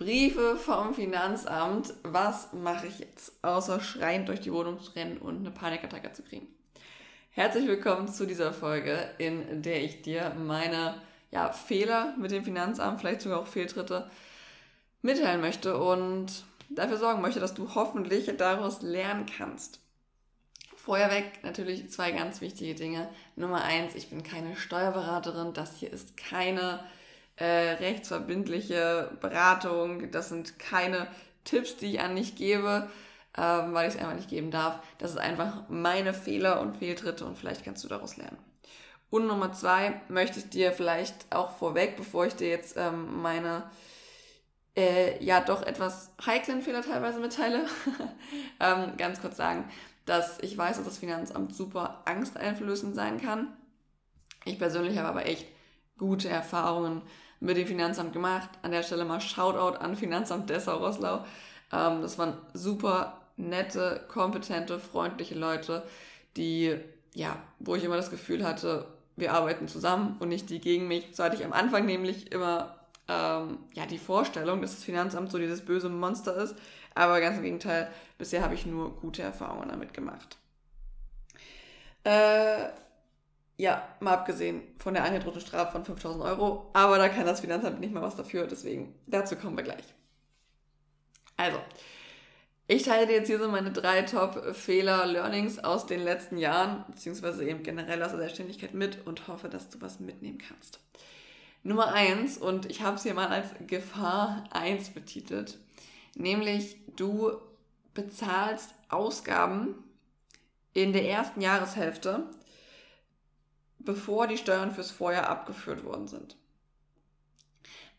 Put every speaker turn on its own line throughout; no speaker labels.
Briefe vom Finanzamt. Was mache ich jetzt, außer schreiend durch die Wohnung zu rennen und eine Panikattacke zu kriegen? Herzlich willkommen zu dieser Folge, in der ich dir meine ja, Fehler mit dem Finanzamt, vielleicht sogar auch Fehltritte, mitteilen möchte und dafür sorgen möchte, dass du hoffentlich daraus lernen kannst. Vorherweg natürlich zwei ganz wichtige Dinge. Nummer eins, ich bin keine Steuerberaterin. Das hier ist keine äh, rechtsverbindliche Beratung. Das sind keine Tipps, die ich an dich gebe, ähm, weil ich es einfach nicht geben darf. Das ist einfach meine Fehler und Fehltritte und vielleicht kannst du daraus lernen. Und Nummer zwei möchte ich dir vielleicht auch vorweg, bevor ich dir jetzt ähm, meine äh, ja doch etwas heiklen Fehler teilweise mitteile, ähm, ganz kurz sagen, dass ich weiß, dass das Finanzamt super angsteinflößend sein kann. Ich persönlich habe aber echt gute Erfahrungen mit dem Finanzamt gemacht. An der Stelle mal Shoutout an Finanzamt Dessau-Rosslau. Ähm, das waren super nette, kompetente, freundliche Leute, die, ja, wo ich immer das Gefühl hatte, wir arbeiten zusammen und nicht die gegen mich. So hatte ich am Anfang nämlich immer ähm, ja, die Vorstellung, dass das Finanzamt so dieses böse Monster ist. Aber ganz im Gegenteil, bisher habe ich nur gute Erfahrungen damit gemacht. Äh, ja, mal abgesehen von der angedrohten Strafe von 5000 Euro. Aber da kann das Finanzamt nicht mal was dafür. Deswegen, dazu kommen wir gleich. Also, ich teile dir jetzt hier so meine drei Top-Fehler, Learnings aus den letzten Jahren, beziehungsweise eben generell aus der Selbstständigkeit mit und hoffe, dass du was mitnehmen kannst. Nummer eins, und ich habe es hier mal als Gefahr 1 betitelt, nämlich du bezahlst Ausgaben in der ersten Jahreshälfte bevor die Steuern fürs Vorjahr abgeführt worden sind.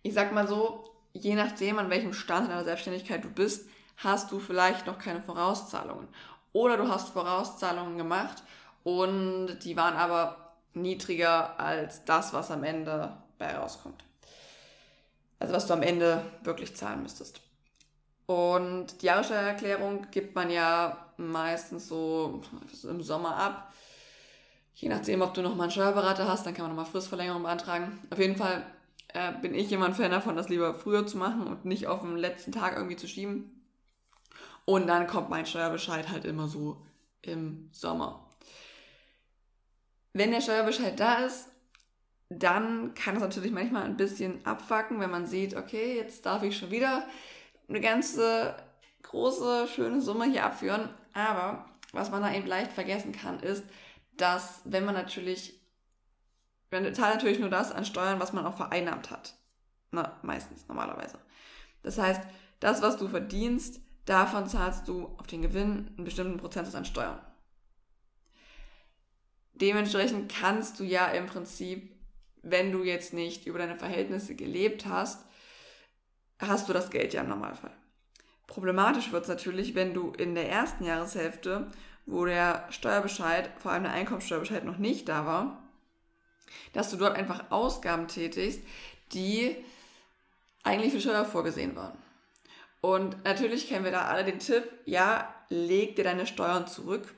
Ich sag mal so, je nachdem, an welchem Stand in deiner Selbstständigkeit du bist, hast du vielleicht noch keine Vorauszahlungen. Oder du hast Vorauszahlungen gemacht und die waren aber niedriger als das, was am Ende bei rauskommt. Also was du am Ende wirklich zahlen müsstest. Und die Jahressteuererklärung gibt man ja meistens so im Sommer ab. Je nachdem, ob du nochmal einen Steuerberater hast, dann kann man nochmal Fristverlängerung beantragen. Auf jeden Fall äh, bin ich jemand Fan davon, das lieber früher zu machen und nicht auf den letzten Tag irgendwie zu schieben. Und dann kommt mein Steuerbescheid halt immer so im Sommer. Wenn der Steuerbescheid da ist, dann kann es natürlich manchmal ein bisschen abfacken, wenn man sieht, okay, jetzt darf ich schon wieder eine ganze große, schöne Summe hier abführen. Aber was man da eben leicht vergessen kann, ist, dass wenn man natürlich, man zahlt natürlich nur das an Steuern, was man auch vereinnahmt hat. Na, meistens, normalerweise. Das heißt, das, was du verdienst, davon zahlst du auf den Gewinn einen bestimmten Prozentsatz an Steuern. Dementsprechend kannst du ja im Prinzip, wenn du jetzt nicht über deine Verhältnisse gelebt hast, hast du das Geld ja im Normalfall. Problematisch wird es natürlich, wenn du in der ersten Jahreshälfte wo der Steuerbescheid, vor allem der Einkommensteuerbescheid noch nicht da war, dass du dort einfach Ausgaben tätigst, die eigentlich für Steuer vorgesehen waren. Und natürlich kennen wir da alle den Tipp, ja, leg dir deine Steuern zurück.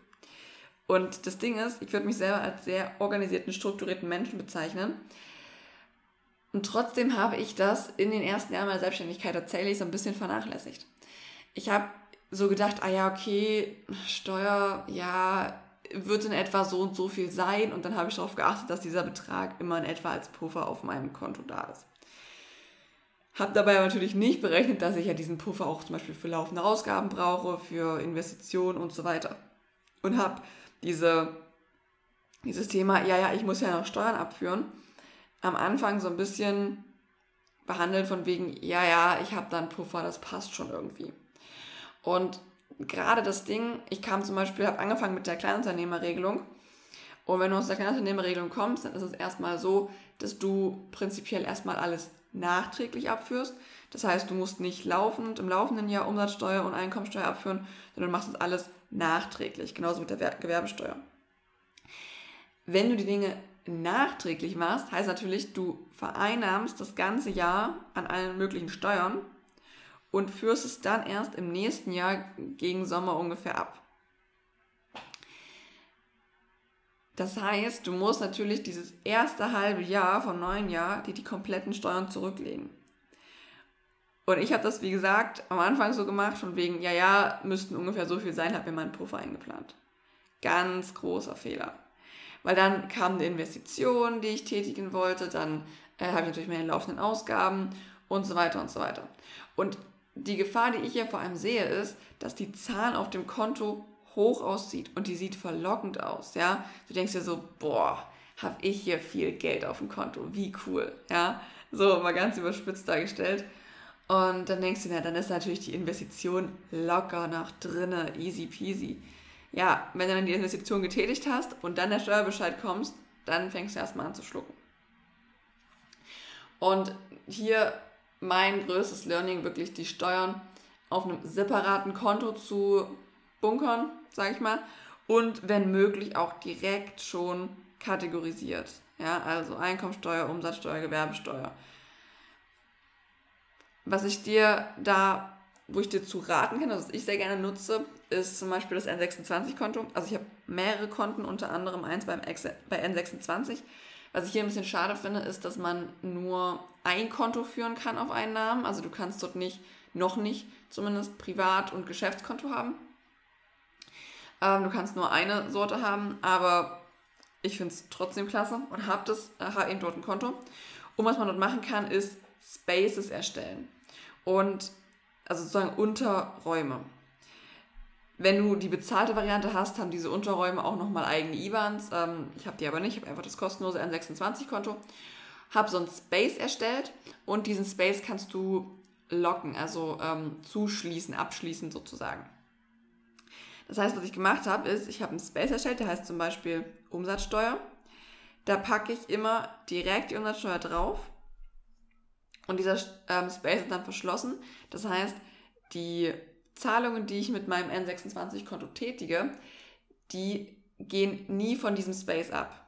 Und das Ding ist, ich würde mich selber als sehr organisierten, strukturierten Menschen bezeichnen. Und trotzdem habe ich das in den ersten Jahren meiner Selbstständigkeit tatsächlich so ein bisschen vernachlässigt. Ich habe so gedacht, ah ja, okay, Steuer, ja, wird in etwa so und so viel sein. Und dann habe ich darauf geachtet, dass dieser Betrag immer in etwa als Puffer auf meinem Konto da ist. Habe dabei natürlich nicht berechnet, dass ich ja diesen Puffer auch zum Beispiel für laufende Ausgaben brauche, für Investitionen und so weiter. Und habe diese, dieses Thema, ja, ja, ich muss ja noch Steuern abführen, am Anfang so ein bisschen behandelt von wegen, ja, ja, ich habe da einen Puffer, das passt schon irgendwie. Und gerade das Ding, ich kam zum Beispiel, habe angefangen mit der Kleinunternehmerregelung. Und wenn du aus der Kleinunternehmerregelung kommst, dann ist es erstmal so, dass du prinzipiell erstmal alles nachträglich abführst. Das heißt, du musst nicht laufend im laufenden Jahr Umsatzsteuer und Einkommensteuer abführen, sondern du machst das alles nachträglich, genauso mit der Gewerbesteuer. Wenn du die Dinge nachträglich machst, heißt natürlich, du vereinnahmst das ganze Jahr an allen möglichen Steuern und führst es dann erst im nächsten Jahr gegen Sommer ungefähr ab. Das heißt, du musst natürlich dieses erste halbe Jahr vom neuen Jahr dir die kompletten Steuern zurücklegen. Und ich habe das, wie gesagt, am Anfang so gemacht, von wegen, ja, ja, müssten ungefähr so viel sein, habe mir meinen Puffer eingeplant. Ganz großer Fehler. Weil dann kam eine Investition, die ich tätigen wollte, dann äh, habe ich natürlich meine laufenden Ausgaben und so weiter und so weiter. Und die Gefahr, die ich ja vor allem sehe, ist, dass die Zahl auf dem Konto hoch aussieht und die sieht verlockend aus, ja. Du denkst dir so, boah, habe ich hier viel Geld auf dem Konto, wie cool, ja. So mal ganz überspitzt dargestellt. Und dann denkst du, na, dann ist natürlich die Investition locker nach drinne, easy peasy. Ja, wenn du dann die Investition getätigt hast und dann der Steuerbescheid kommst, dann fängst du erstmal an zu schlucken. Und hier mein größtes Learning, wirklich die Steuern auf einem separaten Konto zu bunkern, sage ich mal, und wenn möglich auch direkt schon kategorisiert. Ja, also Einkommensteuer, Umsatzsteuer, Gewerbesteuer. Was ich dir da, wo ich dir zu raten kann, also was ich sehr gerne nutze, ist zum Beispiel das N26-Konto. Also ich habe mehrere Konten, unter anderem eins beim bei N26. Was ich hier ein bisschen schade finde, ist, dass man nur ein Konto führen kann auf einen Namen. Also du kannst dort nicht, noch nicht zumindest Privat- und Geschäftskonto haben. Ähm, du kannst nur eine Sorte haben, aber ich finde es trotzdem klasse und habe das, äh, habe eben dort ein Konto. Und was man dort machen kann, ist Spaces erstellen. Und also sozusagen Unterräume. Wenn du die bezahlte Variante hast, haben diese Unterräume auch nochmal eigene IBANs. Ähm, ich habe die aber nicht, ich habe einfach das kostenlose N26-Konto. Habe so einen Space erstellt und diesen Space kannst du locken, also ähm, zuschließen, abschließen sozusagen. Das heißt, was ich gemacht habe, ist, ich habe einen Space erstellt, der heißt zum Beispiel Umsatzsteuer. Da packe ich immer direkt die Umsatzsteuer drauf und dieser ähm, Space ist dann verschlossen. Das heißt, die Zahlungen, die ich mit meinem N26-Konto tätige, die gehen nie von diesem Space ab.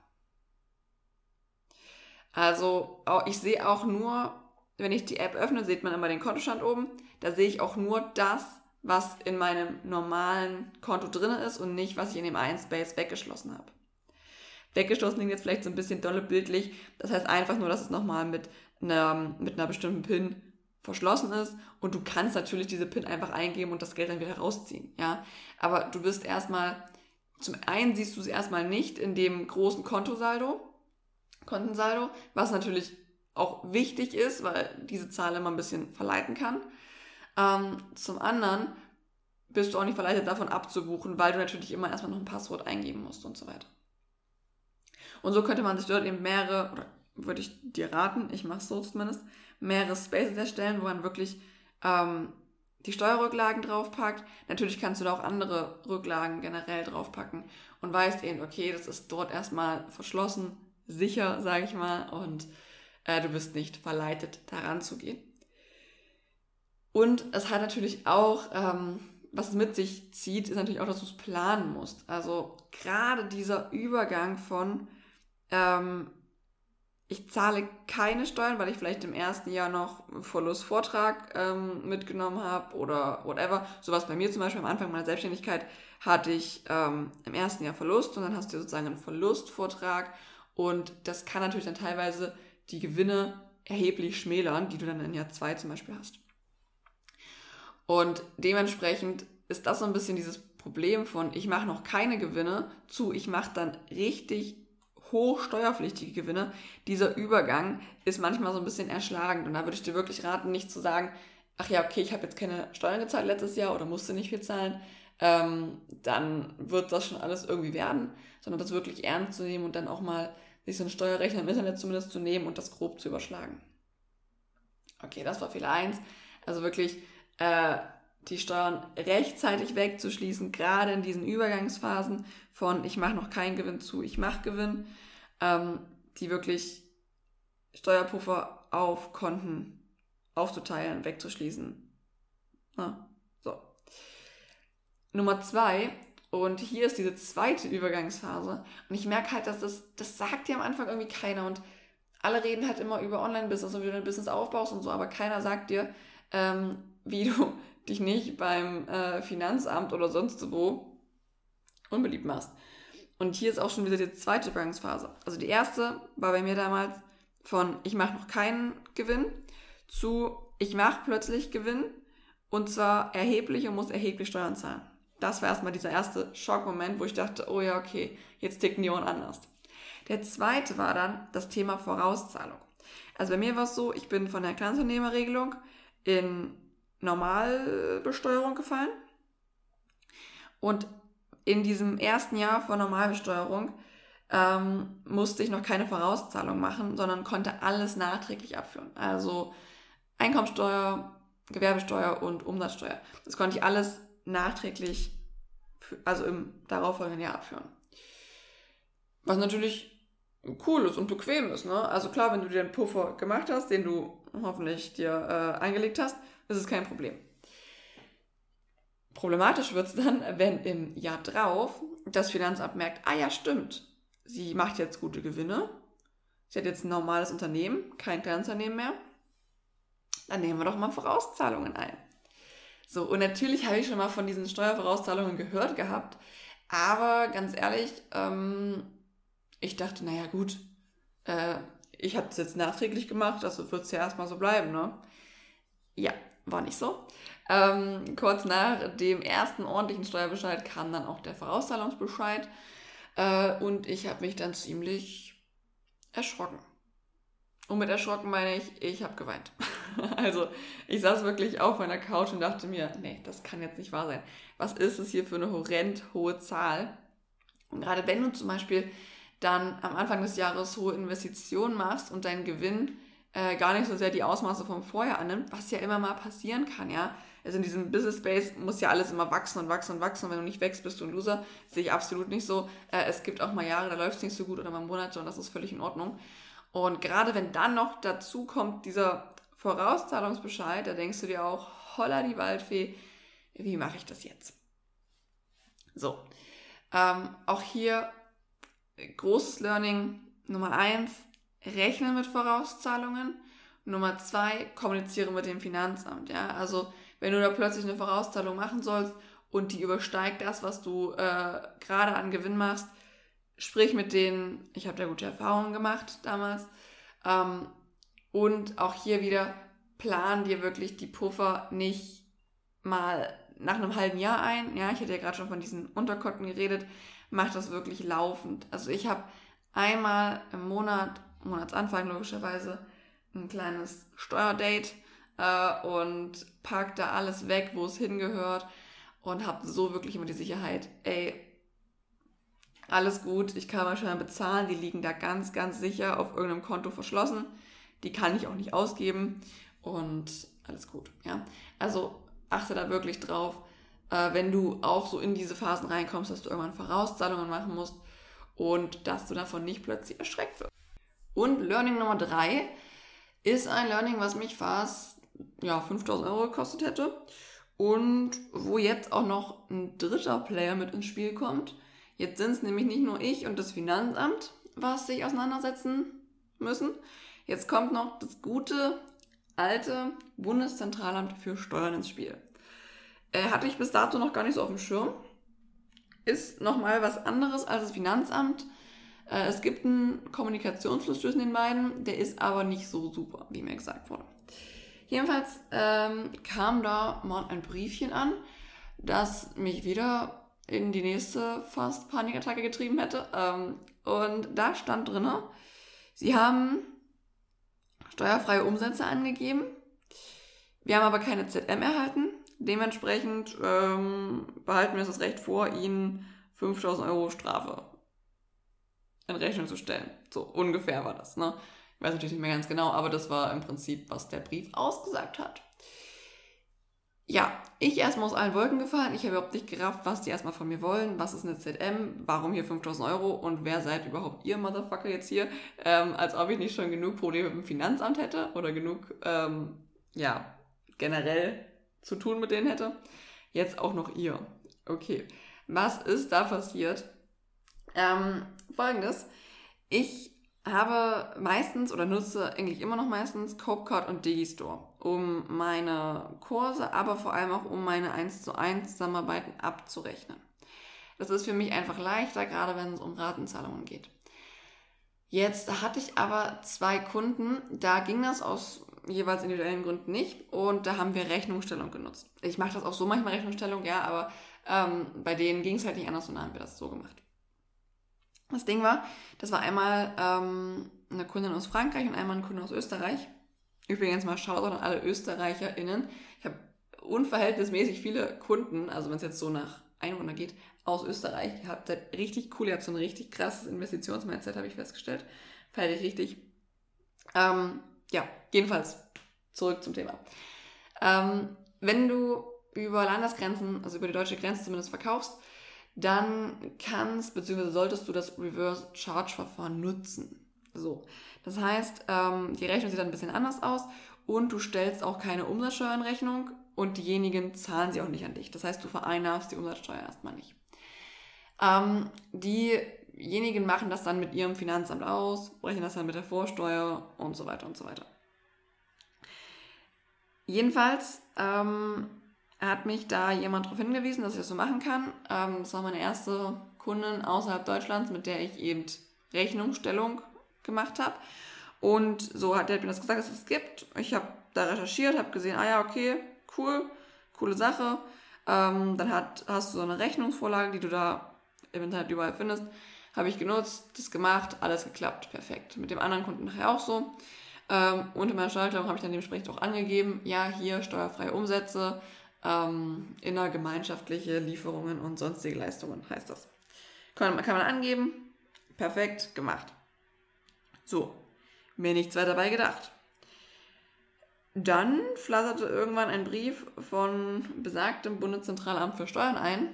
Also ich sehe auch nur, wenn ich die App öffne, sieht man immer den Kontostand oben. Da sehe ich auch nur das, was in meinem normalen Konto drin ist und nicht, was ich in dem einen Space weggeschlossen habe. Weggeschlossen klingt jetzt vielleicht so ein bisschen dolle bildlich. Das heißt einfach nur, dass es nochmal mit einer, mit einer bestimmten PIN verschlossen ist und du kannst natürlich diese PIN einfach eingeben und das Geld dann wieder rausziehen, ja. Aber du bist erstmal, zum einen siehst du sie erstmal nicht in dem großen Kontosaldo, Kontensaldo, was natürlich auch wichtig ist, weil diese Zahl immer ein bisschen verleiten kann. Ähm, zum anderen bist du auch nicht verleitet davon abzubuchen, weil du natürlich immer erstmal noch ein Passwort eingeben musst und so weiter. Und so könnte man sich dort eben mehrere, oder würde ich dir raten, ich mache es so zumindest, mehrere Spaces erstellen, wo man wirklich ähm, die Steuerrücklagen draufpackt. Natürlich kannst du da auch andere Rücklagen generell draufpacken und weißt eben, okay, das ist dort erstmal verschlossen, sicher, sage ich mal, und äh, du bist nicht verleitet, daran zu gehen. Und es hat natürlich auch, ähm, was es mit sich zieht, ist natürlich auch, dass du es planen musst. Also gerade dieser Übergang von ähm, ich zahle keine Steuern, weil ich vielleicht im ersten Jahr noch Verlustvortrag ähm, mitgenommen habe oder whatever. Sowas bei mir zum Beispiel am Anfang meiner Selbstständigkeit hatte ich ähm, im ersten Jahr Verlust und dann hast du sozusagen einen Verlustvortrag und das kann natürlich dann teilweise die Gewinne erheblich schmälern, die du dann in Jahr zwei zum Beispiel hast. Und dementsprechend ist das so ein bisschen dieses Problem von, ich mache noch keine Gewinne zu, ich mache dann richtig hoch steuerpflichtige Gewinne, dieser Übergang ist manchmal so ein bisschen erschlagend. Und da würde ich dir wirklich raten, nicht zu sagen, ach ja, okay, ich habe jetzt keine Steuern gezahlt letztes Jahr oder musste nicht viel zahlen, ähm, dann wird das schon alles irgendwie werden, sondern das wirklich ernst zu nehmen und dann auch mal sich so einen Steuerrechner im Internet zumindest zu nehmen und das grob zu überschlagen. Okay, das war Fehler 1. Also wirklich äh, die Steuern rechtzeitig wegzuschließen, gerade in diesen Übergangsphasen von ich mache noch keinen Gewinn zu ich mache Gewinn, ähm, die wirklich Steuerpuffer auf Konten aufzuteilen, wegzuschließen. Na, so. Nummer zwei, und hier ist diese zweite Übergangsphase. Und ich merke halt, dass das, das sagt dir am Anfang irgendwie keiner. Und alle reden halt immer über Online-Business und wie du dein Business aufbaust und so, aber keiner sagt dir, ähm, wie du dich nicht beim äh, Finanzamt oder sonst wo unbeliebt machst. Und hier ist auch schon wieder die zweite Übergangsphase. Also die erste war bei mir damals von ich mache noch keinen Gewinn zu ich mache plötzlich Gewinn und zwar erheblich und muss erheblich Steuern zahlen. Das war erstmal dieser erste Schockmoment, wo ich dachte, oh ja, okay, jetzt ticken die Ohren anders. Der zweite war dann das Thema Vorauszahlung. Also bei mir war es so, ich bin von der Kleinunternehmerregelung in Normalbesteuerung gefallen. Und in diesem ersten Jahr von Normalbesteuerung ähm, musste ich noch keine Vorauszahlung machen, sondern konnte alles nachträglich abführen. Also Einkommensteuer, Gewerbesteuer und Umsatzsteuer. Das konnte ich alles nachträglich, also im darauffolgenden Jahr abführen. Was natürlich cool ist und bequem ist. Ne? Also klar, wenn du dir einen Puffer gemacht hast, den du hoffentlich dir äh, eingelegt hast, ist es kein Problem. Problematisch wird es dann, wenn im Jahr drauf das Finanzamt merkt, ah ja, stimmt, sie macht jetzt gute Gewinne, sie hat jetzt ein normales Unternehmen, kein Kleinunternehmen mehr, dann nehmen wir doch mal Vorauszahlungen ein. So, und natürlich habe ich schon mal von diesen Steuervorauszahlungen gehört gehabt, aber ganz ehrlich, ähm, ich dachte, naja gut, äh, ich habe das jetzt nachträglich gemacht, also wird es ja erstmal so bleiben, ne? Ja, war nicht so. Ähm, kurz nach dem ersten ordentlichen Steuerbescheid kam dann auch der Vorauszahlungsbescheid äh, und ich habe mich dann ziemlich erschrocken. Und mit erschrocken meine ich, ich habe geweint. also ich saß wirklich auf meiner Couch und dachte mir, nee, das kann jetzt nicht wahr sein. Was ist es hier für eine horrend hohe Zahl? Und gerade wenn du zum Beispiel dann am Anfang des Jahres hohe Investitionen machst und dein Gewinn äh, gar nicht so sehr die Ausmaße vom Vorjahr annimmt, was ja immer mal passieren kann, ja. Also in diesem Business Space muss ja alles immer wachsen und wachsen und wachsen und wenn du nicht wächst, bist du ein Loser. Sehe ich absolut nicht so. Äh, es gibt auch mal Jahre, da läuft es nicht so gut oder mal Monate und das ist völlig in Ordnung. Und gerade wenn dann noch dazu kommt dieser Vorauszahlungsbescheid, da denkst du dir auch, holla die Waldfee, wie mache ich das jetzt? So, ähm, auch hier großes Learning Nummer eins, rechne mit Vorauszahlungen. Nummer zwei, kommuniziere mit dem Finanzamt. Ja, also wenn du da plötzlich eine Vorauszahlung machen sollst und die übersteigt das, was du äh, gerade an Gewinn machst, sprich mit denen. Ich habe da gute Erfahrungen gemacht damals. Ähm, und auch hier wieder plan dir wirklich die Puffer nicht mal nach einem halben Jahr ein. Ja, ich hatte ja gerade schon von diesen Unterkonten geredet. Mach das wirklich laufend. Also ich habe einmal im Monat, Monatsanfang logischerweise, ein kleines Steuerdate äh, und pack da alles weg, wo es hingehört und habe so wirklich immer die Sicherheit, ey, alles gut, ich kann wahrscheinlich bezahlen, die liegen da ganz, ganz sicher auf irgendeinem Konto verschlossen, die kann ich auch nicht ausgeben und alles gut, ja. Also achte da wirklich drauf, äh, wenn du auch so in diese Phasen reinkommst, dass du irgendwann Vorauszahlungen machen musst und dass du davon nicht plötzlich erschreckt wirst. Und Learning Nummer drei ist ein Learning, was mich fast ja, 5000 Euro gekostet hätte und wo jetzt auch noch ein dritter Player mit ins Spiel kommt. Jetzt sind es nämlich nicht nur ich und das Finanzamt, was sich auseinandersetzen müssen. Jetzt kommt noch das gute alte Bundeszentralamt für Steuern ins Spiel. Äh, hatte ich bis dato noch gar nicht so auf dem Schirm. Ist nochmal was anderes als das Finanzamt. Äh, es gibt einen Kommunikationsfluss zwischen den beiden, der ist aber nicht so super, wie mir gesagt wurde. Jedenfalls ähm, kam da mal ein Briefchen an, das mich wieder in die nächste fast Panikattacke getrieben hätte. Ähm, und da stand drin, sie haben steuerfreie Umsätze angegeben. Wir haben aber keine ZM erhalten. Dementsprechend ähm, behalten wir uns das Recht vor, ihnen 5000 Euro Strafe in Rechnung zu stellen. So ungefähr war das. Ne? Ich weiß natürlich nicht mehr ganz genau, aber das war im Prinzip, was der Brief ausgesagt hat. Ja, ich erstmal aus allen Wolken gefallen. Ich habe überhaupt nicht gerafft, was die erstmal von mir wollen. Was ist eine ZM? Warum hier 5000 Euro? Und wer seid überhaupt ihr Motherfucker jetzt hier? Ähm, als ob ich nicht schon genug Probleme mit dem Finanzamt hätte oder genug, ähm, ja, generell zu tun mit denen hätte. Jetzt auch noch ihr. Okay, was ist da passiert? Ähm, Folgendes. Ich habe meistens oder nutze eigentlich immer noch meistens Copecard und Digistore, um meine Kurse, aber vor allem auch um meine 1 zu 1 Zusammenarbeiten abzurechnen. Das ist für mich einfach leichter, gerade wenn es um Ratenzahlungen geht. Jetzt hatte ich aber zwei Kunden, da ging das aus jeweils individuellen Gründen nicht. Und da haben wir Rechnungsstellung genutzt. Ich mache das auch so manchmal Rechnungsstellung, ja, aber ähm, bei denen ging es halt nicht anders und dann haben wir das so gemacht. Das Ding war, das war einmal ähm, eine Kundin aus Frankreich und einmal ein Kunde aus Österreich. Übrigens mal Shoutout an alle ÖsterreicherInnen. Ich habe unverhältnismäßig viele Kunden, also wenn es jetzt so nach Einwohner geht, aus Österreich. Ihr habt halt richtig cool, ihr habt so ein richtig krasses Investitionsmindset, habe ich festgestellt. Feiere ich richtig. Ähm, ja, jedenfalls zurück zum Thema. Ähm, wenn du über Landesgrenzen, also über die deutsche Grenze zumindest verkaufst, dann kannst bzw. solltest du das Reverse Charge Verfahren nutzen. So, das heißt, ähm, die Rechnung sieht dann ein bisschen anders aus und du stellst auch keine Umsatzsteuer in Rechnung und diejenigen zahlen sie auch nicht an dich. Das heißt, du vereinnahmst die Umsatzsteuer erstmal nicht. Ähm, diejenigen machen das dann mit ihrem Finanzamt aus, brechen das dann mit der Vorsteuer und so weiter und so weiter. Jedenfalls ähm, hat mich da jemand darauf hingewiesen, dass ich das so machen kann. Ähm, das war meine erste Kundin außerhalb Deutschlands, mit der ich eben Rechnungsstellung gemacht habe. Und so hat er mir das gesagt, dass es das gibt. Ich habe da recherchiert, habe gesehen, ah ja, okay, cool, coole Sache. Ähm, dann hat, hast du so eine Rechnungsvorlage, die du da im Internet überall findest. Habe ich genutzt, das gemacht, alles geklappt, perfekt. Mit dem anderen Kunden nachher auch so. Ähm, und in meiner Steuererklärung habe ich dann dementsprechend auch angegeben, ja, hier steuerfreie Umsätze, ähm, innergemeinschaftliche Lieferungen und sonstige Leistungen heißt das. Kann, kann man angeben, perfekt, gemacht. So, mir nichts weiter dabei gedacht. Dann flatterte irgendwann ein Brief von besagtem Bundeszentralamt für Steuern ein,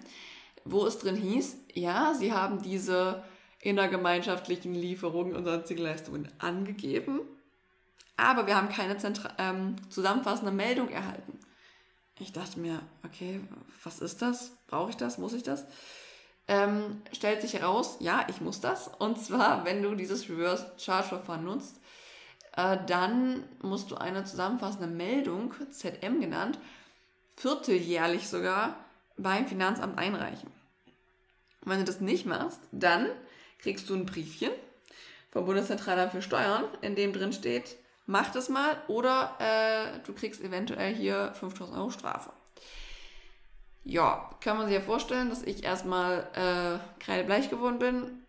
wo es drin hieß, ja, sie haben diese innergemeinschaftlichen Lieferungen und sonstige Leistungen angegeben, aber wir haben keine Zentra ähm, zusammenfassende Meldung erhalten. Ich dachte mir, okay, was ist das? Brauche ich das? Muss ich das? Ähm, stellt sich heraus, ja, ich muss das. Und zwar, wenn du dieses Reverse Charge Verfahren nutzt, äh, dann musst du eine zusammenfassende Meldung, ZM genannt, vierteljährlich sogar beim Finanzamt einreichen. Und wenn du das nicht machst, dann kriegst du ein Briefchen vom Bundeszentralamt für Steuern, in dem drin steht, mach das mal oder äh, du kriegst eventuell hier 5000 Euro Strafe. Ja, kann man sich ja vorstellen, dass ich erstmal äh, kreidebleich geworden bin.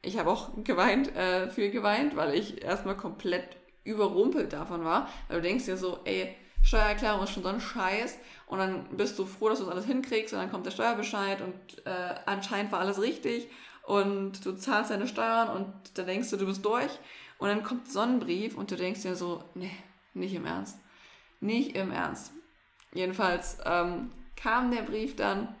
Ich habe auch geweint, äh, viel geweint, weil ich erstmal komplett überrumpelt davon war. Weil du denkst dir so, ey, Steuererklärung ist schon so ein Scheiß und dann bist du froh, dass du das alles hinkriegst und dann kommt der Steuerbescheid und äh, anscheinend war alles richtig und du zahlst deine Steuern und dann denkst du, du bist durch und dann kommt so ein Brief und du denkst dir so, nee, nicht im Ernst. Nicht im Ernst. Jedenfalls ähm, kam der Brief dann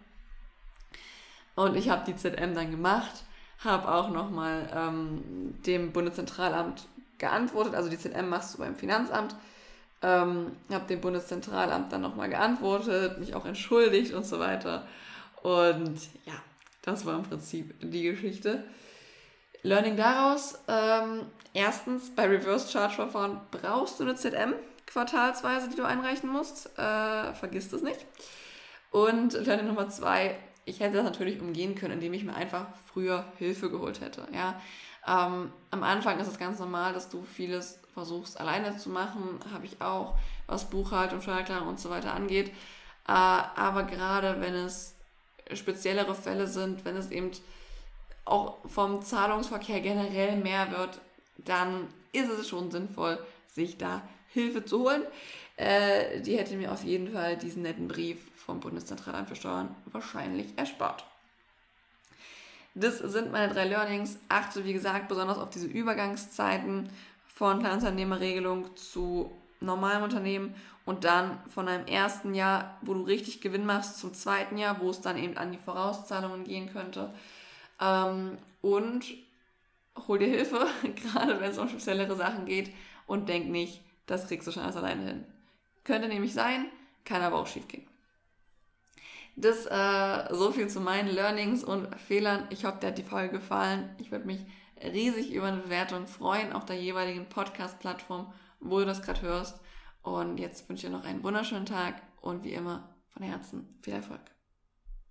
und ich habe die ZM dann gemacht, habe auch nochmal ähm, dem Bundeszentralamt geantwortet, also die ZM machst du beim Finanzamt, ähm, habe dem Bundeszentralamt dann nochmal geantwortet, mich auch entschuldigt und so weiter. Und ja, das war im Prinzip die Geschichte. Learning daraus, ähm, erstens, bei Reverse Charge Verfahren brauchst du eine ZM quartalsweise, die du einreichen musst. Äh, vergiss das nicht. Und Learning Nummer zwei, ich hätte das natürlich umgehen können, indem ich mir einfach früher Hilfe geholt hätte. Ja? Ähm, am Anfang ist es ganz normal, dass du vieles versuchst alleine zu machen, habe ich auch, was Buchhaltung, Steuererklärung und so weiter angeht. Äh, aber gerade wenn es speziellere Fälle sind, wenn es eben auch vom Zahlungsverkehr generell mehr wird, dann ist es schon sinnvoll, sich da Hilfe zu holen. Äh, die hätte mir auf jeden Fall diesen netten Brief vom Bundeszentralamt für Steuern wahrscheinlich erspart. Das sind meine drei Learnings. Achte, wie gesagt, besonders auf diese Übergangszeiten von Kleinunternehmerregelung zu normalem Unternehmen und dann von einem ersten Jahr, wo du richtig Gewinn machst, zum zweiten Jahr, wo es dann eben an die Vorauszahlungen gehen könnte. Ähm, und hol dir Hilfe, gerade wenn es um speziellere Sachen geht und denk nicht, das kriegst du schon alles alleine hin. Könnte nämlich sein, kann aber auch schief gehen. Das äh, so viel zu meinen Learnings und Fehlern. Ich hoffe, dir hat die Folge gefallen. Ich würde mich riesig über eine Bewertung freuen auf der jeweiligen Podcast-Plattform, wo du das gerade hörst. Und jetzt wünsche ich dir noch einen wunderschönen Tag und wie immer von Herzen viel Erfolg.